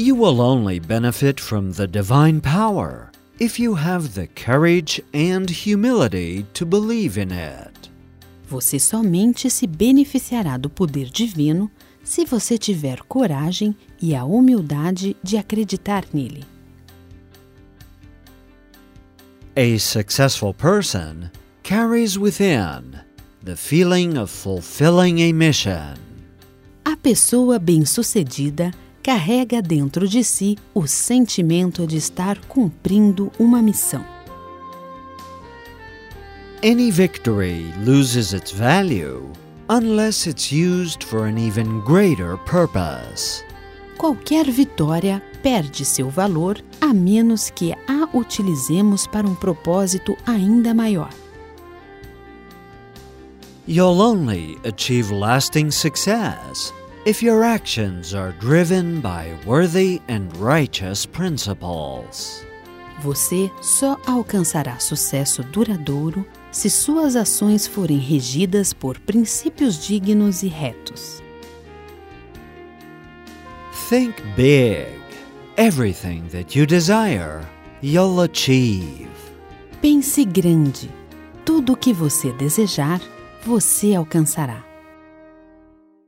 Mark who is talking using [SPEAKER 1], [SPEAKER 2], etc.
[SPEAKER 1] You will only benefit from the divine power if you have the courage and humility to believe in it.
[SPEAKER 2] Você somente se beneficiará do poder divino se você tiver coragem e a humildade de acreditar nele.
[SPEAKER 1] A successful person carries within the feeling of fulfilling a mission.
[SPEAKER 2] A pessoa bem-sucedida carrega dentro de si o sentimento de estar cumprindo uma missão.
[SPEAKER 1] Any victory loses its value unless it's used for an even greater purpose.
[SPEAKER 2] Qualquer vitória perde seu valor a menos que a utilizemos para um propósito ainda maior.
[SPEAKER 1] You'll only achieve lasting success if your actions are driven by worthy and righteous principles.
[SPEAKER 2] Você só alcançará sucesso duradouro se suas ações forem regidas por princípios dignos e retos.
[SPEAKER 1] Think big. Everything that you desire, you'll achieve.
[SPEAKER 2] Pense grande. Tudo o que você desejar, você alcançará.